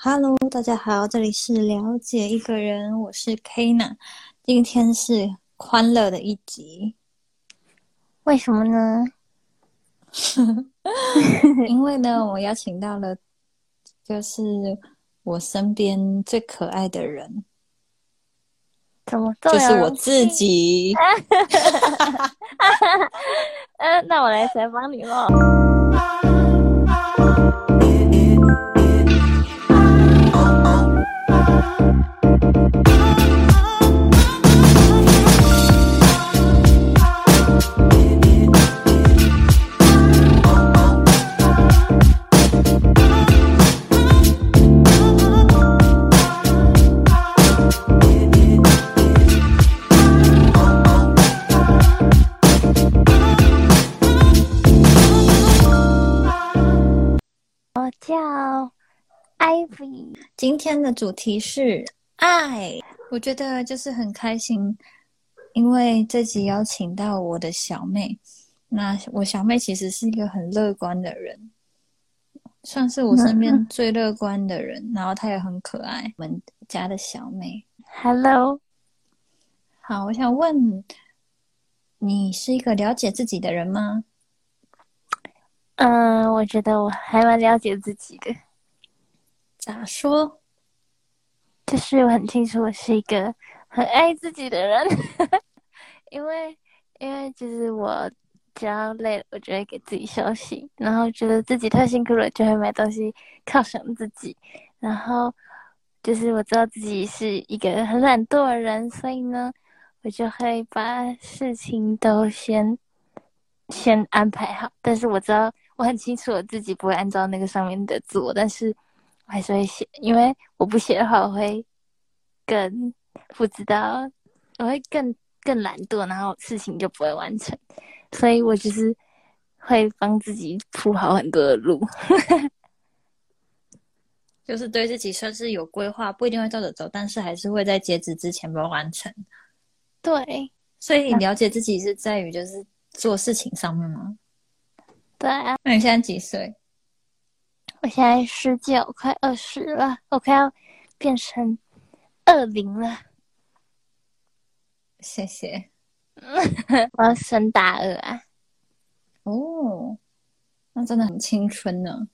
Hello，大家好，这里是了解一个人，我是 Kina，今天是欢乐的一集，为什么呢？因为呢，我邀请到了，就是我身边最可爱的人，怎么？就是我自己。嗯，那我来采访你喽。今天的主题是爱，我觉得就是很开心，因为这集邀请到我的小妹。那我小妹其实是一个很乐观的人，算是我身边 最乐观的人。然后她也很可爱，我们家的小妹。Hello，好，我想问，你是一个了解自己的人吗？嗯，我觉得我还蛮了解自己的，咋说？就是我很清楚我是一个很爱自己的人，因为因为就是我只要累了，我就会给自己休息，然后觉得自己太辛苦了，就会买东西犒赏自己，然后就是我知道自己是一个很懒惰的人，所以呢，我就会把事情都先先安排好，但是我知道我很清楚我自己不会按照那个上面的做，但是我还是会写，因为我不写的话，我会更不知道，我会更更懒惰，然后事情就不会完成，所以我就是会帮自己铺好很多的路。就是对自己算是有规划，不一定会照着走，但是还是会在截止之前把它完成。对所以你了解自己是在于就是做事情上面吗？对啊，那你现在几岁？我现在十九，快二十了，我快要变成二零了，谢谢。我要升大二啊。哦，那真的很青春呢。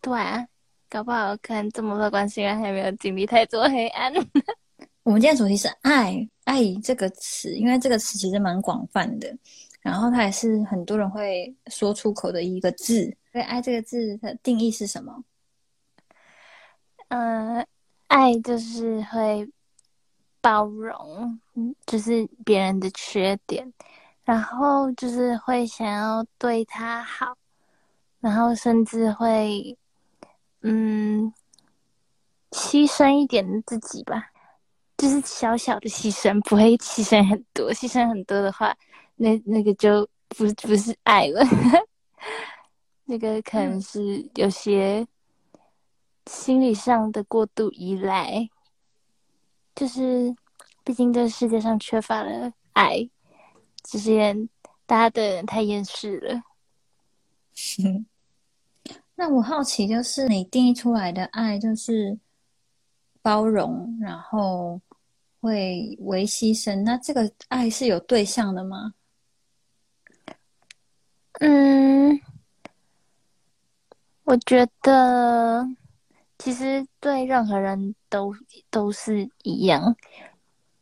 对啊，搞不好可能这么乐观，是因为还没有经历太多黑暗。我们今天主题是爱，爱这个词，因为这个词其实蛮广泛的，然后它也是很多人会说出口的一个字。对，爱这个字的定义是什么？嗯，爱就是会包容，就是别人的缺点，然后就是会想要对他好，然后甚至会，嗯，牺牲一点自己吧，就是小小的牺牲，不会牺牲很多，牺牲很多的话，那那个就不不是爱了，那个可能是有些。心理上的过度依赖，就是毕竟这世界上缺乏了爱，这些大家的人太厌世了。那我好奇，就是你定义出来的爱，就是包容，然后会为牺牲。那这个爱是有对象的吗？嗯，我觉得其实对任何人都都是一样，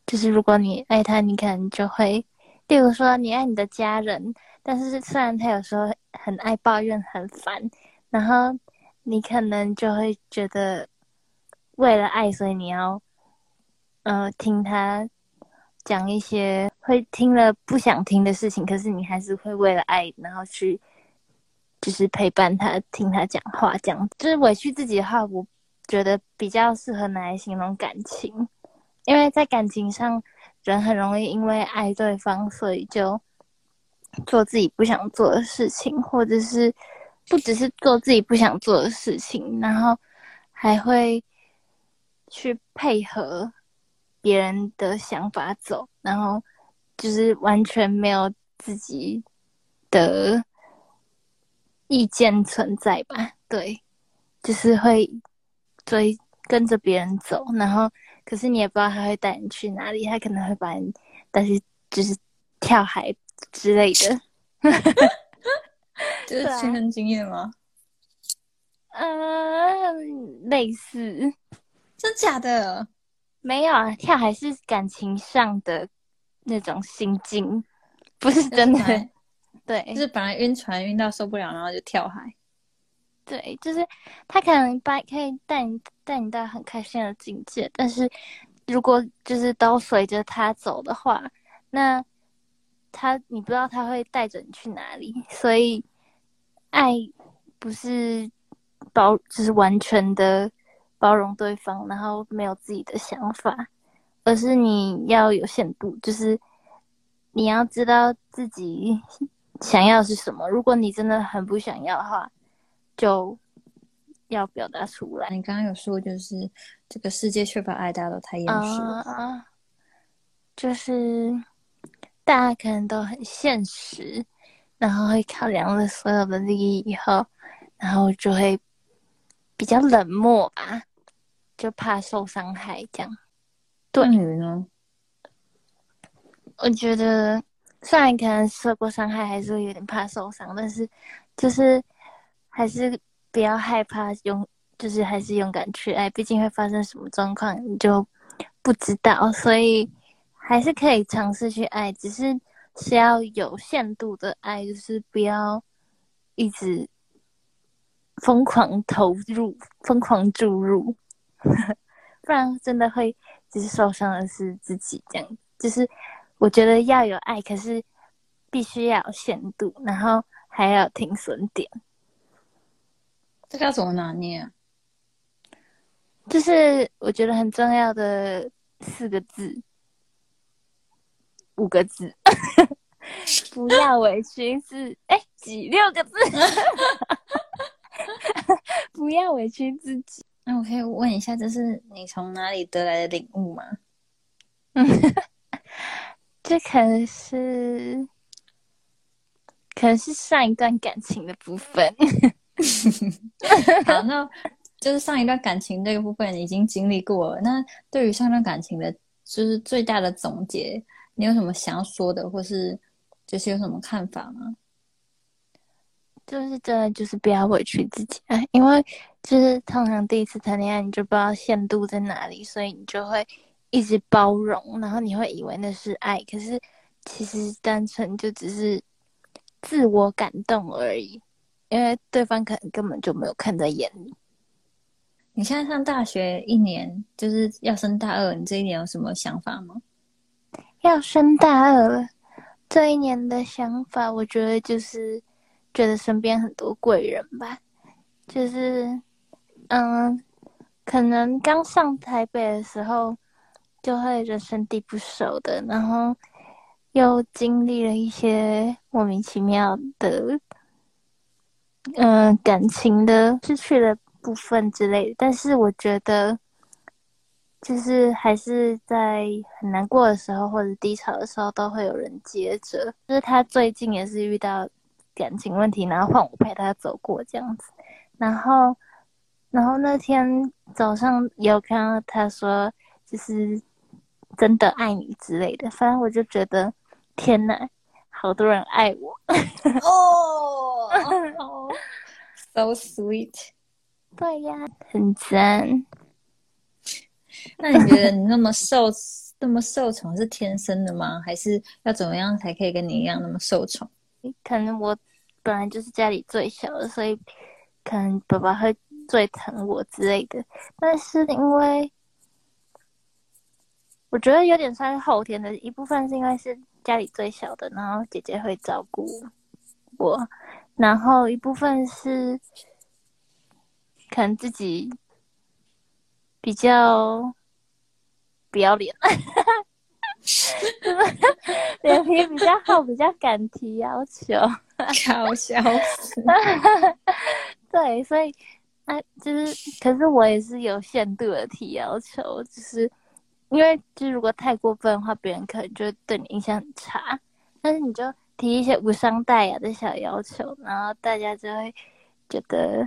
就是如果你爱他，你可能就会，例如说你爱你的家人，但是虽然他有时候很爱抱怨、很烦，然后你可能就会觉得为了爱，所以你要，呃，听他讲一些会听了不想听的事情，可是你还是会为了爱，然后去就是陪伴他，听他讲话，这样就是委屈自己的话，我觉得比较适合拿来形容感情，因为在感情上，人很容易因为爱对方，所以就做自己不想做的事情，或者是不只是做自己不想做的事情，然后还会去配合别人的想法走，然后就是完全没有自己的意见存在吧？对，就是会追跟着别人走，然后可是你也不知道他会带你去哪里，他可能会把你带去就是跳海之类的。就是亲身经验吗？呃，类似，真假的？没有啊，跳海是感情上的那种心境，不是真的。对，就是本来晕船晕到受不了，然后就跳海。对，就是他可能把可以带你带你到很开心的境界，但是如果就是都随着他走的话，那他你不知道他会带着你去哪里。所以爱不是包，就是完全的包容对方，然后没有自己的想法，而是你要有限度，就是你要知道自己想要是什么。如果你真的很不想要的话，就要表达出来。你刚刚有说，就是这个世界缺乏爱，大家都太厌世了。就是大家可能都很现实，然后会考量了所有的利益以后，然后就会比较冷漠吧，就怕受伤害这样。对你呢？我觉得虽然可能受过伤害，还是有点怕受伤，但是就是。还是不要害怕，勇就是还是勇敢去爱，毕竟会发生什么状况你就不知道，所以还是可以尝试去爱，只是是要有限度的爱，就是不要一直疯狂投入、疯狂注入，不然真的会只是受伤的是自己。这样就是我觉得要有爱，可是必须要有限度，然后还要停损点。这要怎么拿捏？就是我觉得很重要的四个字，五个字，不要委屈自哎几六个字 不要委屈自己。那我可以问一下，这是你从哪里得来的领悟吗？嗯，这可能是，可能是上一段感情的部分。好，那就是上一段感情这个部分已经经历过了。那对于上段感情的，就是最大的总结，你有什么想要说的，或是就是有什么看法吗？就是真的，就是不要委屈自己啊，因为就是通常第一次谈恋爱，你就不知道限度在哪里，所以你就会一直包容，然后你会以为那是爱，可是其实单纯就只是自我感动而已。因为对方可能根本就没有看在眼里。你现在上大学一年，就是要升大二，你这一年有什么想法吗？要升大二了，这一年的想法，我觉得就是觉得身边很多贵人吧，就是嗯，可能刚上台北的时候，就会人生地不熟的，然后又经历了一些莫名其妙的。嗯，感情的失去的部分之类的，但是我觉得，就是还是在很难过的时候或者低潮的时候，都会有人接着。就是他最近也是遇到感情问题，然后换我陪他走过这样子。然后，然后那天早上有看到他说，就是真的爱你之类的。反正我就觉得，天哪！好多人爱我哦，so sweet，对呀，很赞。那你觉得你那么受那么受宠是天生的吗？还是要怎么样才可以跟你一样那么受宠？可能我本来就是家里最小的，所以可能爸爸会最疼我之类的。但是因为我觉得有点算是后天的一部分，是因为是。家里最小的，然后姐姐会照顾我，然后一部分是可能自己比较不要脸，脸皮比较厚，比较敢提要求，搞笑死。对，所以啊，就是，可是我也是有限度的提要求，就是。因为就如果太过分的话，别人可能就对你印象很差。但是你就提一些无伤大雅的小要求，然后大家就会觉得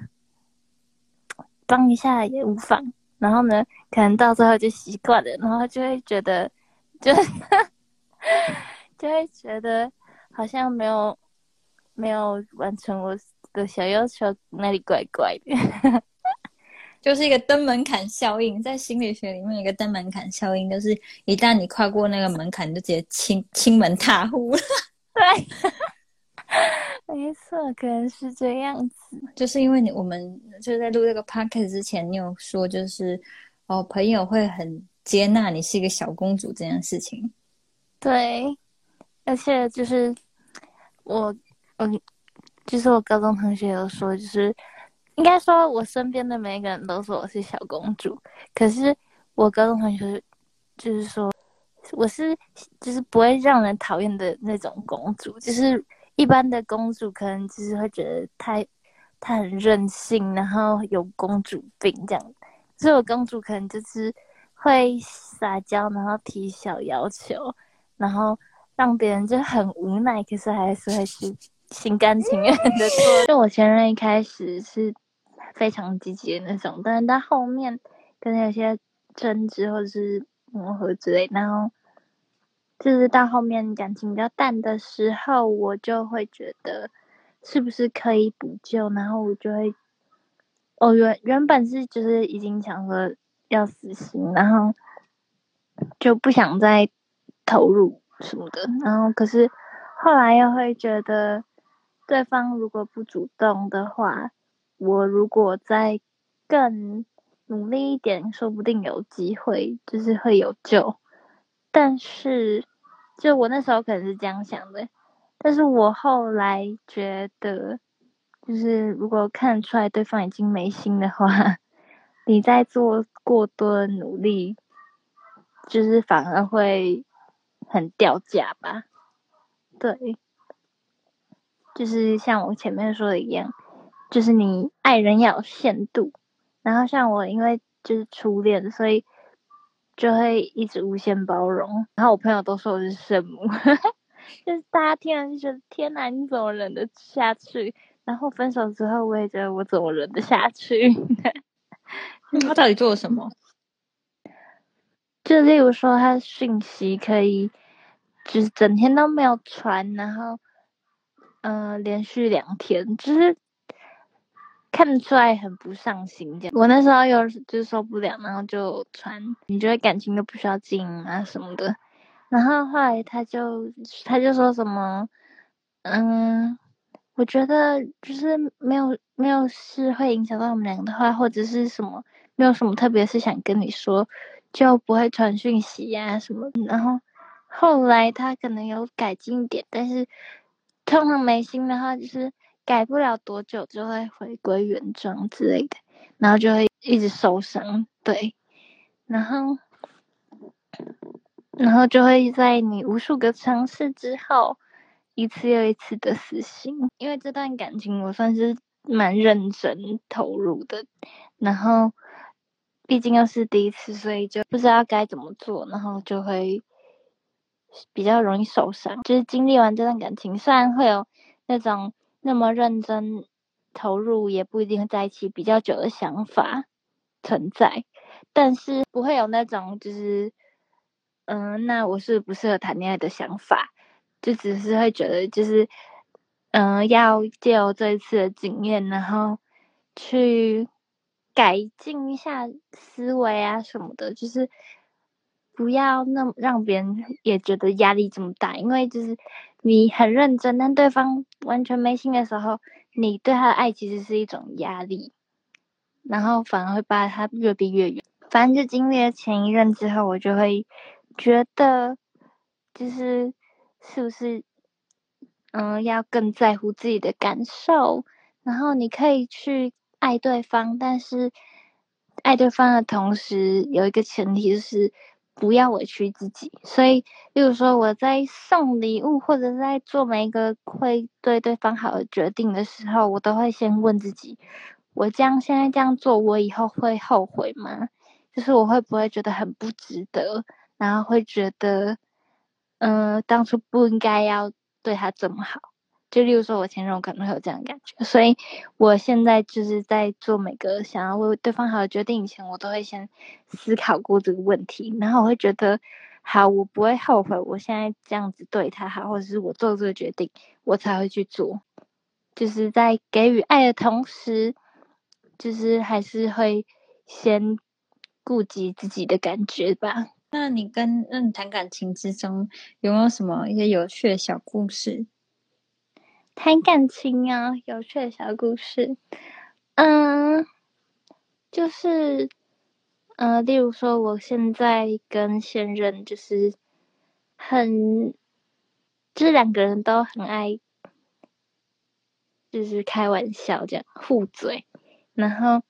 帮一下也无妨。然后呢，可能到最后就习惯了，然后就会觉得，就 就会觉得好像没有没有完成我的小要求，那里怪怪的。就是一个登门槛效应，在心理学里面，一个登门槛效应就是一旦你跨过那个门槛，你就直接亲亲门踏户了。对，没错，可能是这样子。就是因为你我们就是在录这个 podcast 之前，你有说就是哦，朋友会很接纳你是一个小公主这件事情。对，而且就是我，嗯，就是我高中同学有说，就是。应该说，我身边的每一个人都说我是小公主。可是我高中同学就是说，我是就是不会让人讨厌的那种公主。就是一般的公主可能就是会觉得太她很任性，然后有公主病这样。所以我公主可能就是会撒娇，然后提小要求，然后让别人就很无奈，可是还是会去心甘情愿的做。就我前任一开始是。非常积极的那种，但是到后面跟有些争执或者是磨合之类，然后就是到后面感情比较淡的时候，我就会觉得是不是可以补救，然后我就会，哦原原本是就是已经想说要死心，然后就不想再投入什么的，然后可是后来又会觉得对方如果不主动的话。我如果再更努力一点，说不定有机会，就是会有救。但是，就我那时候可能是这样想的，但是我后来觉得，就是如果看出来对方已经没心的话，你再做过多的努力，就是反而会很掉价吧？对，就是像我前面说的一样。就是你爱人要有限度，然后像我，因为就是初恋，所以就会一直无限包容。然后我朋友都说我是圣母，就是大家听了就觉得天哪，你怎么忍得下去？然后分手之后，我也觉得我怎么忍得下去？他到底做了什么？就例如说，他讯息可以就是整天都没有传，然后嗯，连续两天就是。看出来很不上心，这样。我那时候有就受不了，然后就传，你觉得感情都不需要经营啊什么的。然后后来他就他就说什么，嗯，我觉得就是没有没有事会影响到我们两个的话，或者是什么没有什么特别是想跟你说，就不会传讯息呀什么。然后后来他可能有改进一点，但是通常没心的话就是。改不了多久就会回归原状之类的，然后就会一直受伤，对，然后，然后就会在你无数个尝试之后，一次又一次的死心。因为这段感情我算是蛮认真投入的，然后毕竟又是第一次，所以就不知道该怎么做，然后就会比较容易受伤。就是经历完这段感情，虽然会有那种。那么认真投入也不一定在一起比较久的想法存在，但是不会有那种就是，嗯，那我是不适合谈恋爱的想法，就只是会觉得就是，嗯，要借由这一次的经验，然后去改进一下思维啊什么的，就是不要那么让别人也觉得压力这么大，因为就是。你很认真，但对方完全没心的时候，你对他的爱其实是一种压力，然后反而会把他越逼越远。反正就经历了前一任之后，我就会觉得，就是是不是，嗯，要更在乎自己的感受，然后你可以去爱对方，但是爱对方的同时，有一个前提就是。不要委屈自己，所以，例如说我在送礼物或者在做每一个会对对方好的决定的时候，我都会先问自己：我这样现在这样做，我以后会后悔吗？就是我会不会觉得很不值得，然后会觉得，嗯，当初不应该要对他这么好。就例如说，我前任我可能会有这样的感觉，所以我现在就是在做每个想要为对方好的决定以前，我都会先思考过这个问题，然后我会觉得，好，我不会后悔，我现在这样子对他好，或者是我做这个决定，我才会去做，就是在给予爱的同时，就是还是会先顾及自己的感觉吧。那你跟嗯谈感情之中有没有什么一些有趣的小故事？谈感情啊，有趣的小故事，嗯，就是，呃，例如说，我现在跟现任就是很，就是两个人都很爱，就是开玩笑这样互嘴，然后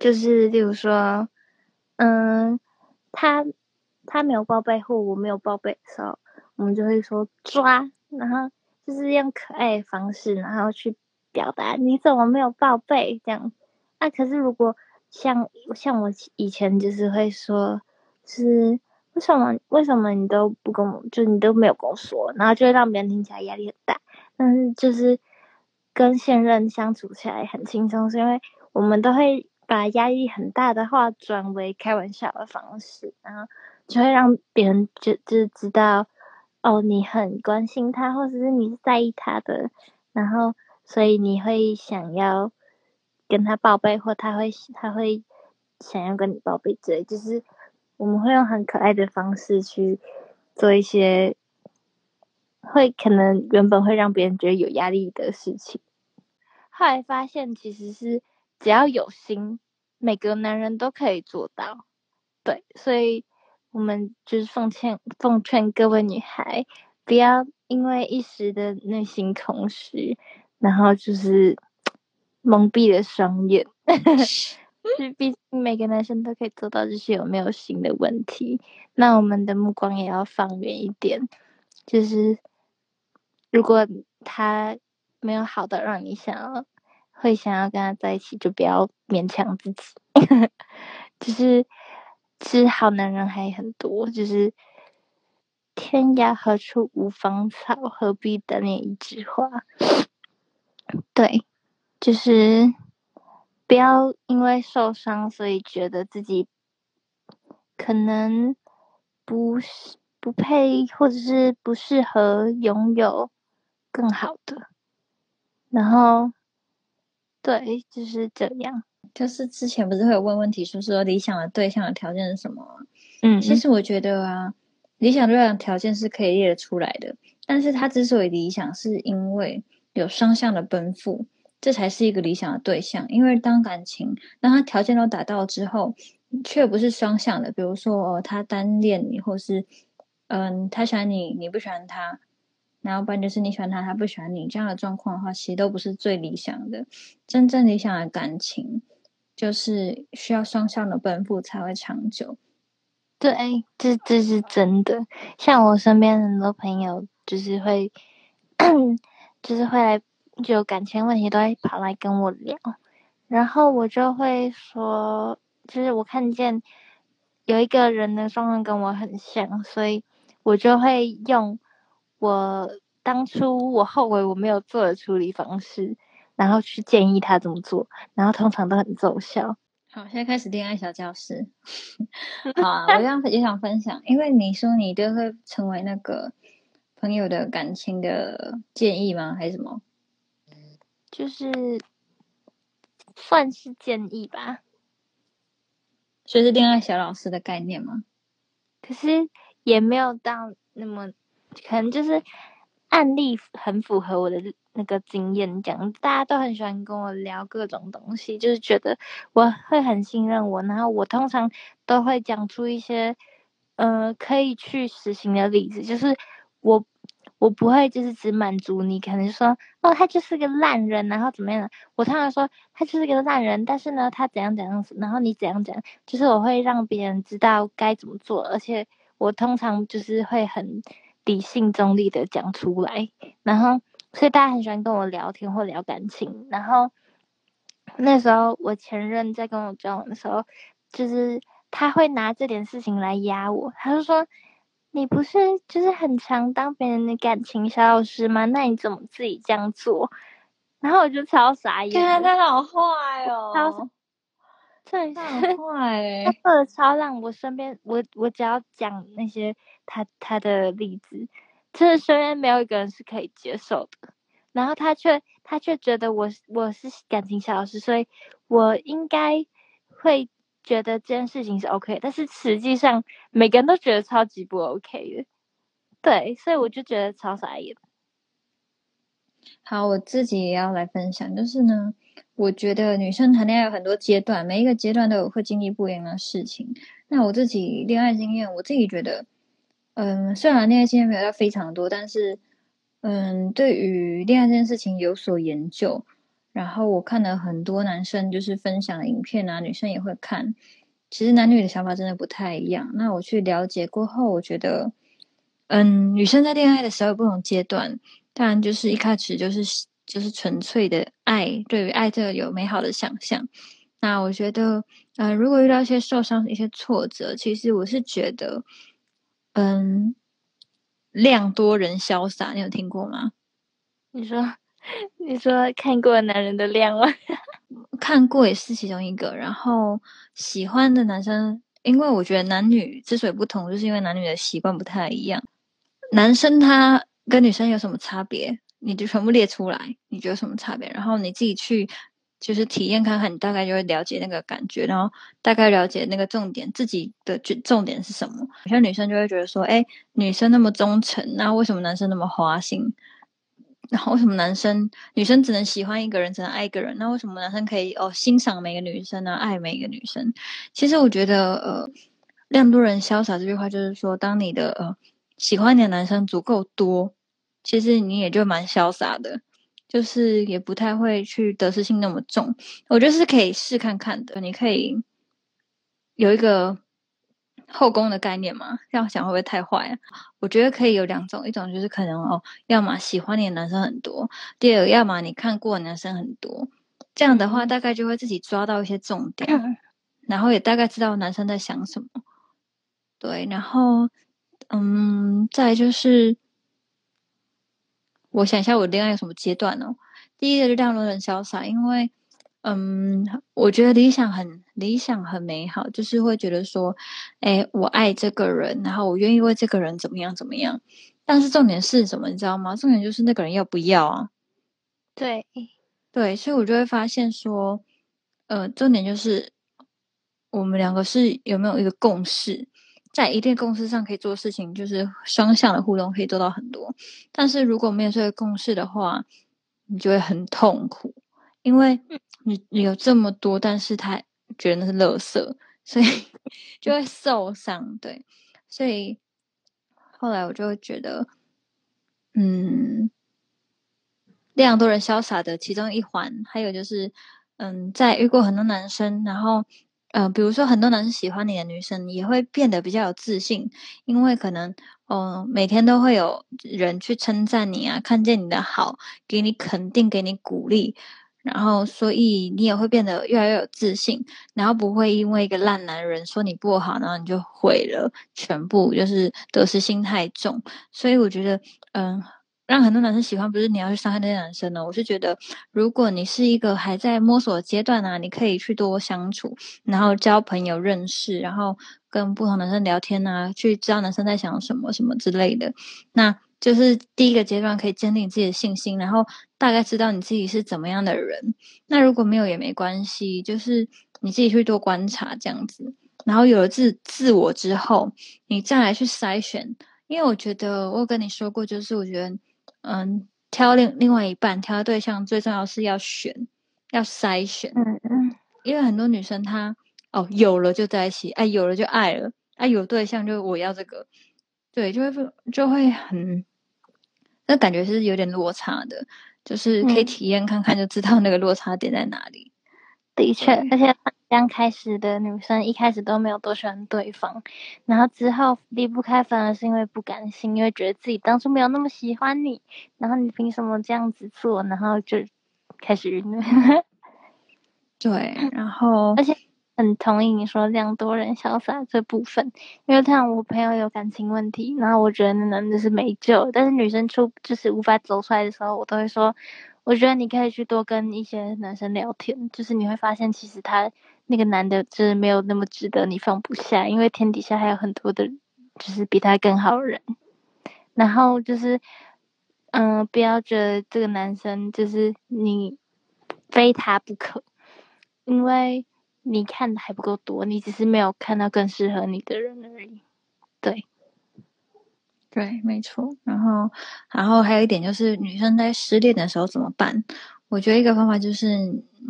就是例如说，嗯，他他没有报备或我没有报备的时候，我们就会说抓。然后就是用可爱的方式，然后去表达你怎么没有报备这样啊？可是如果像像我以前就是会说，是为什么为什么你都不跟我，就你都没有跟我说，然后就会让别人听起来压力很大。但是就是跟现任相处起来很轻松，是因为我们都会把压力很大的话转为开玩笑的方式，然后就会让别人就就知道。哦，你很关心他，或者是你是在意他的，然后所以你会想要跟他报备，或他会他会想要跟你报备之类，就是我们会用很可爱的方式去做一些会可能原本会让别人觉得有压力的事情，后来发现其实是只要有心，每个男人都可以做到，对，所以。我们就是奉劝奉劝各位女孩，不要因为一时的内心空虚，然后就是 蒙蔽了双眼。是，毕竟每个男生都可以做到，就是有没有心的问题。那我们的目光也要放远一点，就是如果他没有好的让你想要会想要跟他在一起，就不要勉强自己。就是。其实好男人还很多，就是天涯何处无芳草，何必单恋一枝花。对，就是不要因为受伤，所以觉得自己可能不是不配，或者是不适合拥有更好的。然后，对，就是这样。就是之前不是会有问问题，说说理想的对象的条件是什么？嗯，其实我觉得啊，理想对象条件是可以列得出来的，但是他之所以理想，是因为有双向的奔赴，这才是一个理想的对象。因为当感情当他条件都达到之后，却不是双向的，比如说哦，他单恋你，或是嗯，他喜欢你，你不喜欢他。然后不然就是你喜欢他，他不喜欢你这样的状况的话，其实都不是最理想的。真正理想的感情，就是需要双向的奔赴才会长久。对，这这是真的。像我身边很多朋友，就是会，就是会来就感情问题，都会跑来跟我聊，然后我就会说，就是我看见有一个人的状况跟我很像，所以我就会用。我当初我后悔我没有做的处理方式，然后去建议他怎么做，然后通常都很奏效。好，现在开始恋爱小教室。好啊，我这样也想分享，因为你说你都会成为那个朋友的感情的建议吗？还是什么？就是算是建议吧。所以是恋爱小老师的概念吗？可是也没有到那么。可能就是案例很符合我的那个经验，讲大家都很喜欢跟我聊各种东西，就是觉得我会很信任我，然后我通常都会讲出一些呃可以去实行的例子，就是我我不会就是只满足你，可能说哦他就是个烂人，然后怎么样？我通常说他就是个烂人，但是呢他怎样怎样，然后你怎样怎样，就是我会让别人知道该怎么做，而且我通常就是会很。理性中立的讲出来，然后所以大家很喜欢跟我聊天或聊感情。然后那时候我前任在跟我交往的时候，就是他会拿这点事情来压我，他就说：“你不是就是很常当别人的感情小老师吗？那你怎么自己这样做？然后我就超傻眼，看他好坏哦，对，好坏，他做的超让我身边，我我只要讲那些他他的例子，就是身边没有一个人是可以接受的。然后他却他却觉得我我是感情小老师，所以我应该会觉得这件事情是 OK，但是实际上每个人都觉得超级不 OK 的，对，所以我就觉得超傻眼。好，我自己也要来分享，就是呢，我觉得女生谈恋爱有很多阶段，每一个阶段都有会经历不一样的事情。那我自己恋爱经验，我自己觉得，嗯，虽然恋爱经验没有到非常多，但是，嗯，对于恋爱这件事情有所研究。然后我看了很多男生就是分享的影片啊，女生也会看。其实男女的想法真的不太一样。那我去了解过后，我觉得，嗯，女生在恋爱的时候有不同阶段。当然，就是一开始就是就是纯粹的爱，对于爱这个有美好的想象。那我觉得，呃，如果遇到一些受伤、一些挫折，其实我是觉得，嗯，量多人潇洒，你有听过吗？你说，你说看过男人的量吗？看过也是其中一个。然后喜欢的男生，因为我觉得男女之所以不同，就是因为男女的习惯不太一样。男生他。跟女生有什么差别？你就全部列出来，你觉得什么差别？然后你自己去就是体验看看，你大概就会了解那个感觉，然后大概了解那个重点，自己的重重点是什么？有些女生就会觉得说，哎，女生那么忠诚，那为什么男生那么花心？然后为什么男生女生只能喜欢一个人，只能爱一个人？那为什么男生可以哦欣赏每个女生呢，爱每个女生？其实我觉得，呃，量多人潇洒这句话就是说，当你的呃喜欢你的男生足够多。其实你也就蛮潇洒的，就是也不太会去得失心那么重。我觉得是可以试看看的。你可以有一个后宫的概念嘛？这样想会不会太坏啊？我觉得可以有两种，一种就是可能哦，要么喜欢你的男生很多，第二，要么你看过男生很多。这样的话，大概就会自己抓到一些重点，然后也大概知道男生在想什么。对，然后嗯，再就是。我想一下，我恋爱有什么阶段呢？第一个就亮多人潇洒，因为，嗯，我觉得理想很理想很美好，就是会觉得说，哎，我爱这个人，然后我愿意为这个人怎么样怎么样。但是重点是什么，你知道吗？重点就是那个人要不要啊？对，对，所以我就会发现说，呃，重点就是我们两个是有没有一个共识。在一定共识上可以做事情，就是双向的互动可以做到很多。但是如果没有这个共识的话，你就会很痛苦，因为你你有这么多，但是他觉得那是垃圾，所以 就会受伤。对，所以后来我就会觉得，嗯，量多人潇洒的其中一环，还有就是，嗯，在遇过很多男生，然后。呃，比如说很多男生喜欢你的女生，也会变得比较有自信，因为可能，嗯，每天都会有人去称赞你啊，看见你的好，给你肯定，给你鼓励，然后所以你也会变得越来越有自信，然后不会因为一个烂男人说你不好，然后你就毁了全部，就是得失心太重。所以我觉得，嗯。让很多男生喜欢，不是你要去伤害那些男生呢？我是觉得，如果你是一个还在摸索阶段啊，你可以去多相处，然后交朋友、认识，然后跟不同男生聊天啊，去知道男生在想什么什么之类的。那就是第一个阶段，可以建立自己的信心，然后大概知道你自己是怎么样的人。那如果没有也没关系，就是你自己去多观察这样子，然后有了自自我之后，你再来去筛选。因为我觉得我跟你说过，就是我觉得。嗯，挑另另外一半，挑对象最重要是要选，要筛选。嗯嗯，因为很多女生她哦有了就在一起，哎有了就爱了，哎有对象就我要这个，对，就会就会很，那感觉是有点落差的，就是可以体验看看就知道那个落差点在哪里。的确，而且刚开始的女生一开始都没有多喜欢对方，然后之后离不开，反而是因为不甘心，因为觉得自己当初没有那么喜欢你，然后你凭什么这样子做，然后就开始晕。对，然后而且很同意你说这样多人潇洒这部分，因为像我朋友有感情问题，然后我觉得那男的是没救，但是女生出就是无法走出来的时候，我都会说，我觉得你可以去多跟一些男生聊天，就是你会发现其实他那个男的就是没有那么值得你放不下，因为天底下还有很多的，就是比他更好人，然后就是。嗯，不要觉得这个男生就是你非他不可，因为你看的还不够多，你只是没有看到更适合你的人而已。对，对，没错。然后，然后还有一点就是，女生在失恋的时候怎么办？我觉得一个方法就是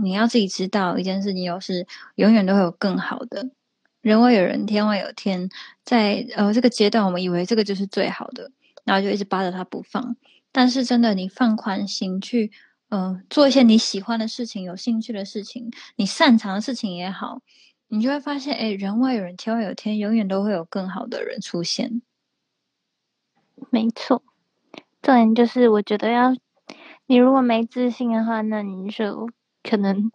你要自己知道一件事情，就是永远都会有更好的。人外有人，天外有天。在呃这个阶段，我们以为这个就是最好的，然后就一直扒着他不放。但是真的，你放宽心去，嗯，做一些你喜欢的事情、有兴趣的事情、你擅长的事情也好，你就会发现，哎，人外有人，天外有天，永远都会有更好的人出现。没错，重点就是我觉得要，你如果没自信的话，那你就可能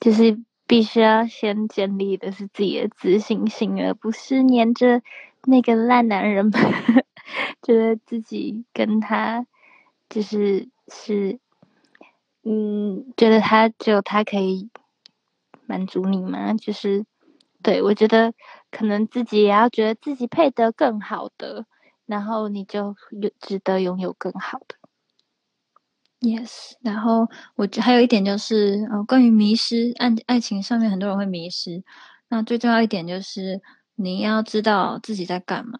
就是必须要先建立的是自己的自信心，而不是黏着那个烂男人，觉得自己跟他。就是是，嗯，觉得他只有他可以满足你吗？就是，对我觉得可能自己也要觉得自己配得更好的，然后你就有值得拥有更好的。Yes，然后我还有一点就是，呃，关于迷失爱爱情上面，很多人会迷失。那最重要一点就是你要知道自己在干嘛。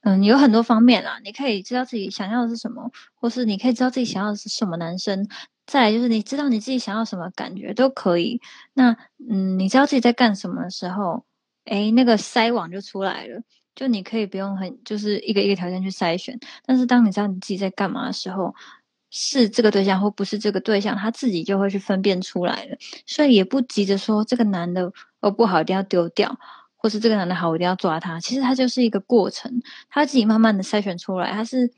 嗯，有很多方面啦，你可以知道自己想要的是什么，或是你可以知道自己想要的是什么男生。再来就是你知道你自己想要什么感觉都可以。那嗯，你知道自己在干什么的时候，诶，那个筛网就出来了。就你可以不用很就是一个一个条件去筛选，但是当你知道你自己在干嘛的时候，是这个对象或不是这个对象，他自己就会去分辨出来了。所以也不急着说这个男的哦不好一定要丢掉。或是这个男的好，我一定要抓他。其实他就是一个过程，他自己慢慢的筛选出来。他是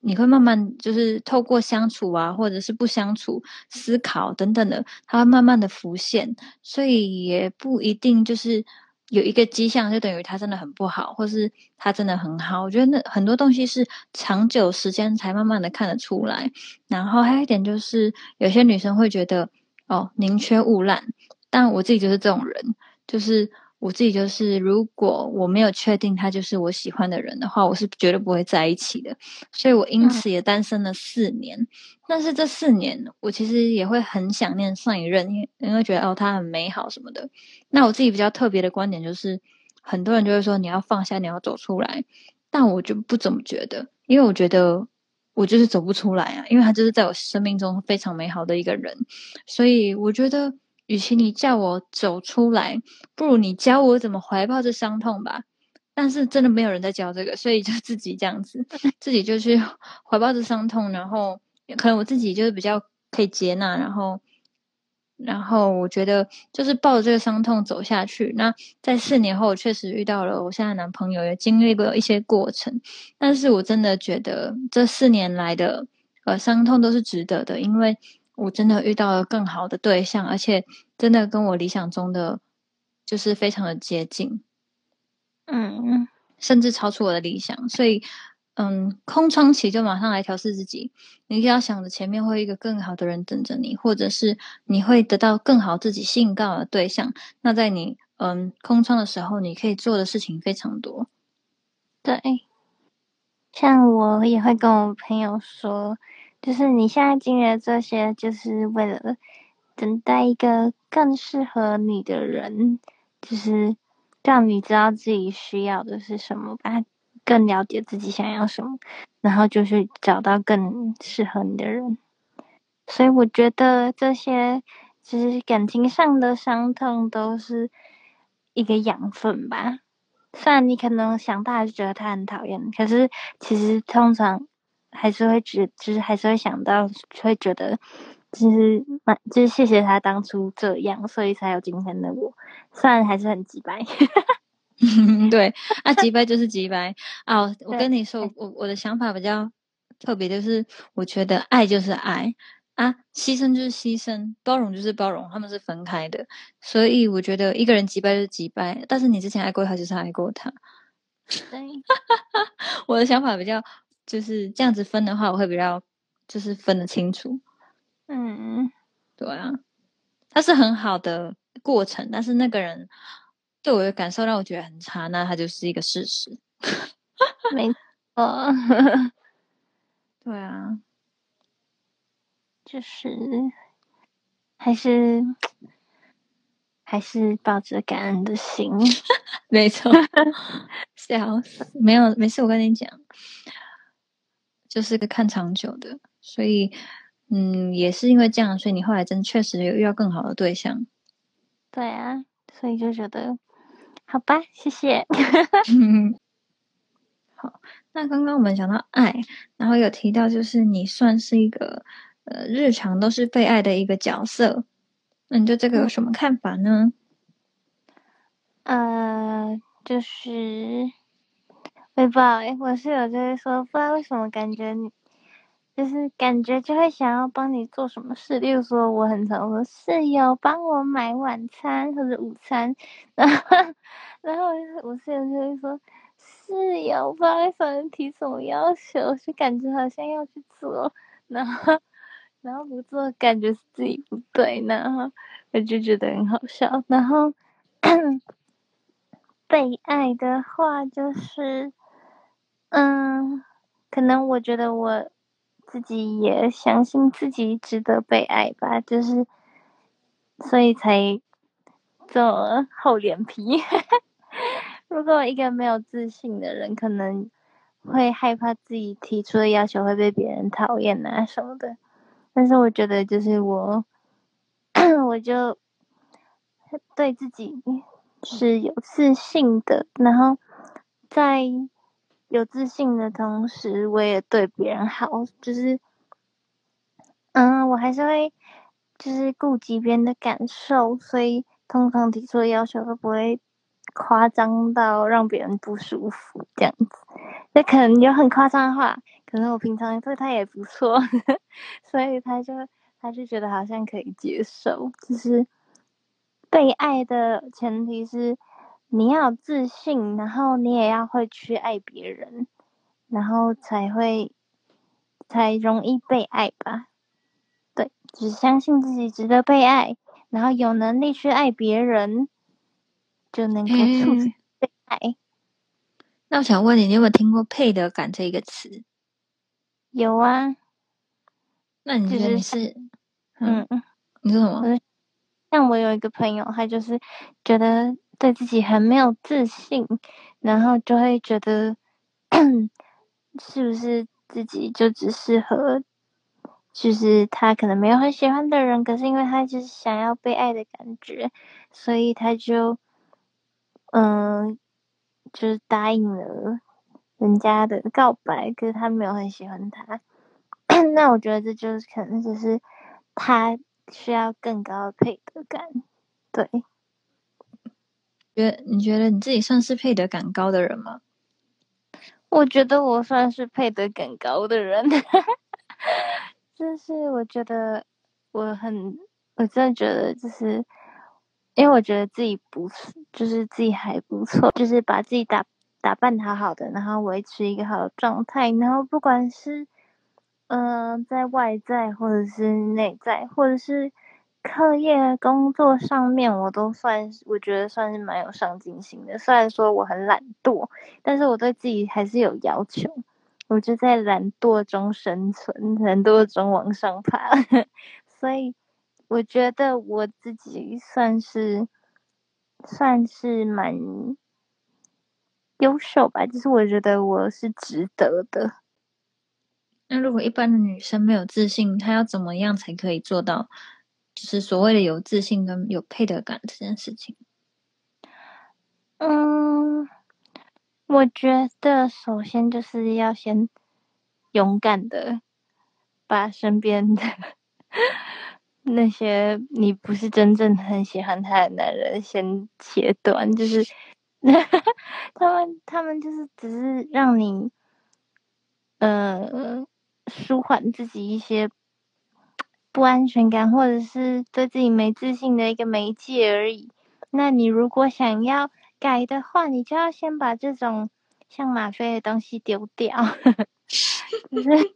你会慢慢就是透过相处啊，或者是不相处、思考等等的，他会慢慢的浮现。所以也不一定就是有一个迹象就等于他真的很不好，或是他真的很好。我觉得那很多东西是长久时间才慢慢的看得出来。然后还有一点就是，有些女生会觉得哦宁缺毋滥，但我自己就是这种人，就是。我自己就是，如果我没有确定他就是我喜欢的人的话，我是绝对不会在一起的。所以我因此也单身了四年。但是这四年，我其实也会很想念上一任，因因为觉得哦他很美好什么的。那我自己比较特别的观点就是，很多人就会说你要放下，你要走出来，但我就不怎么觉得，因为我觉得我就是走不出来啊，因为他就是在我生命中非常美好的一个人，所以我觉得。与其你叫我走出来，不如你教我怎么怀抱着伤痛吧。但是真的没有人在教这个，所以就自己这样子，自己就去怀抱着伤痛，然后可能我自己就是比较可以接纳，然后，然后我觉得就是抱着这个伤痛走下去。那在四年后，我确实遇到了我现在男朋友，也经历过一些过程，但是我真的觉得这四年来的呃伤痛都是值得的，因为。我真的遇到了更好的对象，而且真的跟我理想中的就是非常的接近，嗯，甚至超出我的理想。所以，嗯，空窗期就马上来调试自己。你就要想着前面会有一个更好的人等着你，或者是你会得到更好自己吸引到的对象。那在你嗯空窗的时候，你可以做的事情非常多。对，像我也会跟我朋友说。就是你现在经历的这些，就是为了等待一个更适合你的人，就是让你知道自己需要的是什么吧，更了解自己想要什么，然后就是找到更适合你的人。所以我觉得这些其实感情上的伤痛都是一个养分吧。虽然你可能想到还是觉得他很讨厌，可是其实通常。还是会觉，就是还是会想到，会觉得，就是蛮，就是谢谢他当初这样，所以才有今天的我。虽然还是很急白，对，啊，急白就是急白啊！我跟你说，我我的想法比较特别，就是我觉得爱就是爱，啊，牺牲就是牺牲，包容就是包容，他们是分开的。所以我觉得一个人击败就是击败，但是你之前爱过他就是爱过他。对，我的想法比较就是这样子分的话，我会比较就是分得清楚。嗯，对啊，它是很好的过程，但是那个人对我的感受让我觉得很差，那他就是一个事实。没错，对啊，就是还是还是抱着感恩的心。没错，笑死，没有没事，我跟你讲，就是个看长久的，所以嗯，也是因为这样，所以你后来真确实有遇到更好的对象。对啊，所以就觉得好吧，谢谢。好，那刚刚我们讲到爱，然后有提到就是你算是一个呃日常都是被爱的一个角色，那你对这个有什么看法呢？呃，就是我也不知道哎，我室友就会说，不知道为什么感觉你就是感觉就会想要帮你做什么事，例如说我很常说室友帮我买晚餐或者午餐，然后然后我室友就会说。室友不知道为什么提什么要求，就感觉好像要去做，然后然后不做，感觉是自己不对，然后我就觉得很好笑。然后 被爱的话，就是嗯，可能我觉得我自己也相信自己值得被爱吧，就是所以才这么厚脸皮。如果一个没有自信的人，可能会害怕自己提出的要求会被别人讨厌啊什么的。但是我觉得，就是我，我就对自己是有自信的，然后在有自信的同时，我也对别人好，就是，嗯，我还是会就是顾及别人的感受，所以通常提出的要求都不会。夸张到让别人不舒服这样子，那可能有很夸张的话，可能我平常对他也不错，所以他就他就觉得好像可以接受。就是被爱的前提是你要自信，然后你也要会去爱别人，然后才会才容易被爱吧。对，只相信自己值得被爱，然后有能力去爱别人。就能够促进被爱。那我想问你，你有没有听过“配得感”这一个词？有啊。那你觉得你是？嗯嗯。你说什么？像我有一个朋友，他就是觉得对自己很没有自信，然后就会觉得 是不是自己就只适合，就是他可能没有很喜欢的人，可是因为他就是想要被爱的感觉，所以他就。嗯，就是答应了人家的告白，可是他没有很喜欢他。那我觉得这就是可能就是他需要更高的配得感。对，觉你觉得你自己算是配得感高的人吗？我觉得我算是配得感高的人。就是我觉得我很，我真的觉得就是。因为我觉得自己不是，就是自己还不错，就是把自己打打扮好好的，然后维持一个好的状态，然后不管是嗯在外在或者是内在，或者是课业工作上面，我都算我觉得算是蛮有上进心的。虽然说我很懒惰，但是我对自己还是有要求，我就在懒惰中生存，懒惰中往上爬，所以。我觉得我自己算是算是蛮优秀吧，就是我觉得我是值得的。那如果一般的女生没有自信，她要怎么样才可以做到，就是所谓的有自信跟有配得感这件事情？嗯，我觉得首先就是要先勇敢的把身边的。那些你不是真正很喜欢他的男人，先切断，就是 他们，他们就是只是让你，呃，舒缓自己一些不安全感或者是对自己没自信的一个媒介而已。那你如果想要改的话，你就要先把这种像吗啡的东西丢掉。就是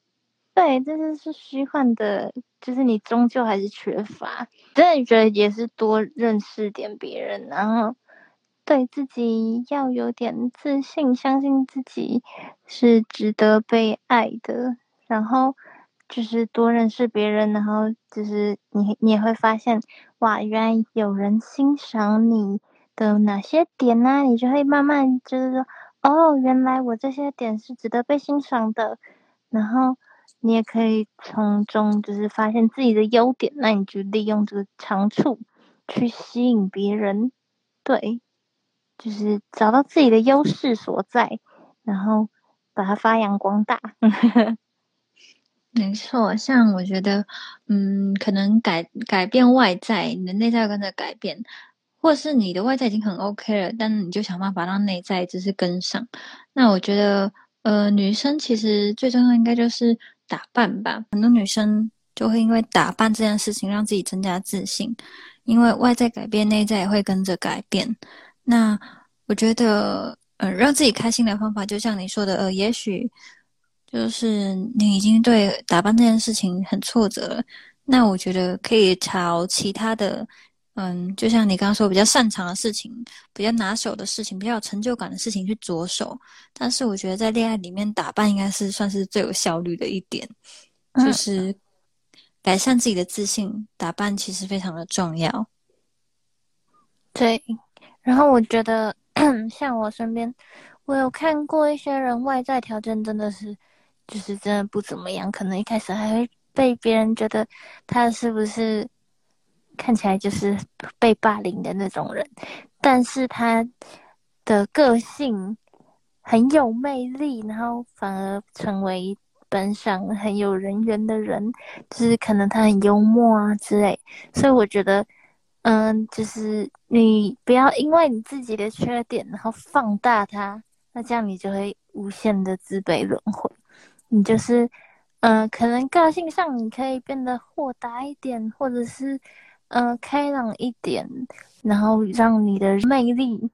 对，这就是虚幻的，就是你终究还是缺乏。真的觉得也是多认识点别人，然后对自己要有点自信，相信自己是值得被爱的，然后。就是多认识别人，然后就是你你也会发现，哇，原来有人欣赏你的哪些点呢？你就会慢慢就是说，哦，原来我这些点是值得被欣赏的。然后你也可以从中就是发现自己的优点，那你就利用这个长处去吸引别人，对，就是找到自己的优势所在，然后把它发扬光大。没错，像我觉得，嗯，可能改改变外在，你的内在跟着改变，或是你的外在已经很 OK 了，但你就想办法让内在就是跟上。那我觉得，呃，女生其实最重要应该就是打扮吧。很多女生就会因为打扮这件事情让自己增加自信，因为外在改变，内在也会跟着改变。那我觉得，呃，让自己开心的方法，就像你说的，呃，也许。就是你已经对打扮这件事情很挫折了，那我觉得可以朝其他的，嗯，就像你刚刚说比较擅长的事情、比较拿手的事情、比较有成就感的事情去着手。但是我觉得在恋爱里面打扮应该是算是最有效率的一点，就是改善自己的自信，打扮其实非常的重要。对，然后我觉得 像我身边，我有看过一些人外在条件真的是。就是真的不怎么样，可能一开始还会被别人觉得他是不是看起来就是被霸凌的那种人，但是他的个性很有魅力，然后反而成为班上很有人缘的人，就是可能他很幽默啊之类，所以我觉得，嗯，就是你不要因为你自己的缺点，然后放大他，那这样你就会无限的自卑轮回。你就是，嗯，可能个性上你可以变得豁达一点，或者是，嗯，开朗一点，然后让你的魅力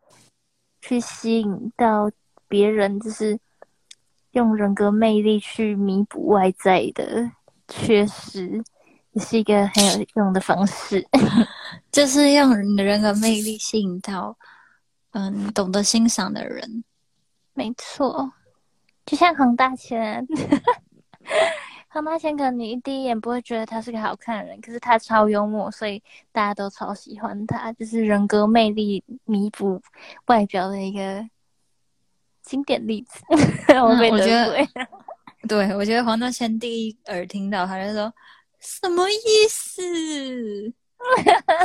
去吸引到别人，就是用人格魅力去弥补外在的缺失，也是一个很有用的方式。就是用你的人格魅力吸引到，嗯，懂得欣赏的人。没错。就像黄大千，黄大千可能你第一眼不会觉得他是个好看的人，可是他超幽默，所以大家都超喜欢他，就是人格魅力弥补外表的一个经典例子。我我觉得，对我觉得黄大千第一耳听到他就说什么意思？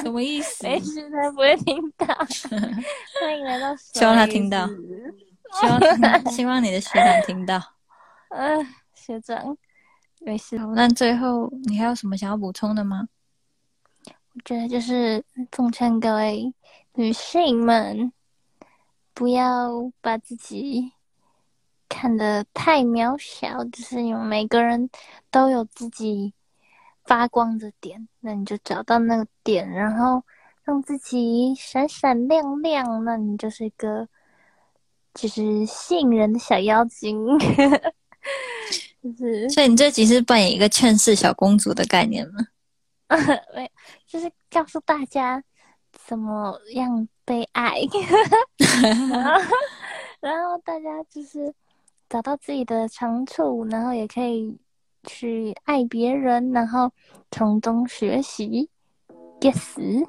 什么意思？没事，他不会听到。欢迎来到，希望他听到。希望 希望你的学长听到。嗯，学长，没事。那最后你还有什么想要补充的吗？我觉得就是奉劝各位女性们，不要把自己看得太渺小。就是你们每个人都有自己发光的点，那你就找到那个点，然后让自己闪闪亮亮。那你就是一个。就是吸引人的小妖精，就是。所以你这集是扮演一个劝世小公主的概念吗？没有，就是告诉大家怎么样被爱，然后大家就是找到自己的长处，然后也可以去爱别人，然后从中学习。Yes。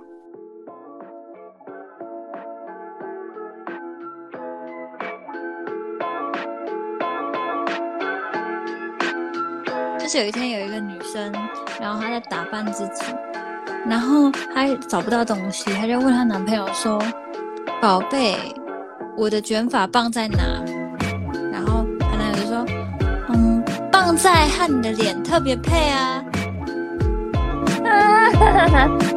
是有一天有一个女生，然后她在打扮自己，然后她找不到东西，她就问她男朋友说：“宝贝，我的卷发棒在哪？”然后她男友就说：“嗯，棒在和你的脸特别配啊。”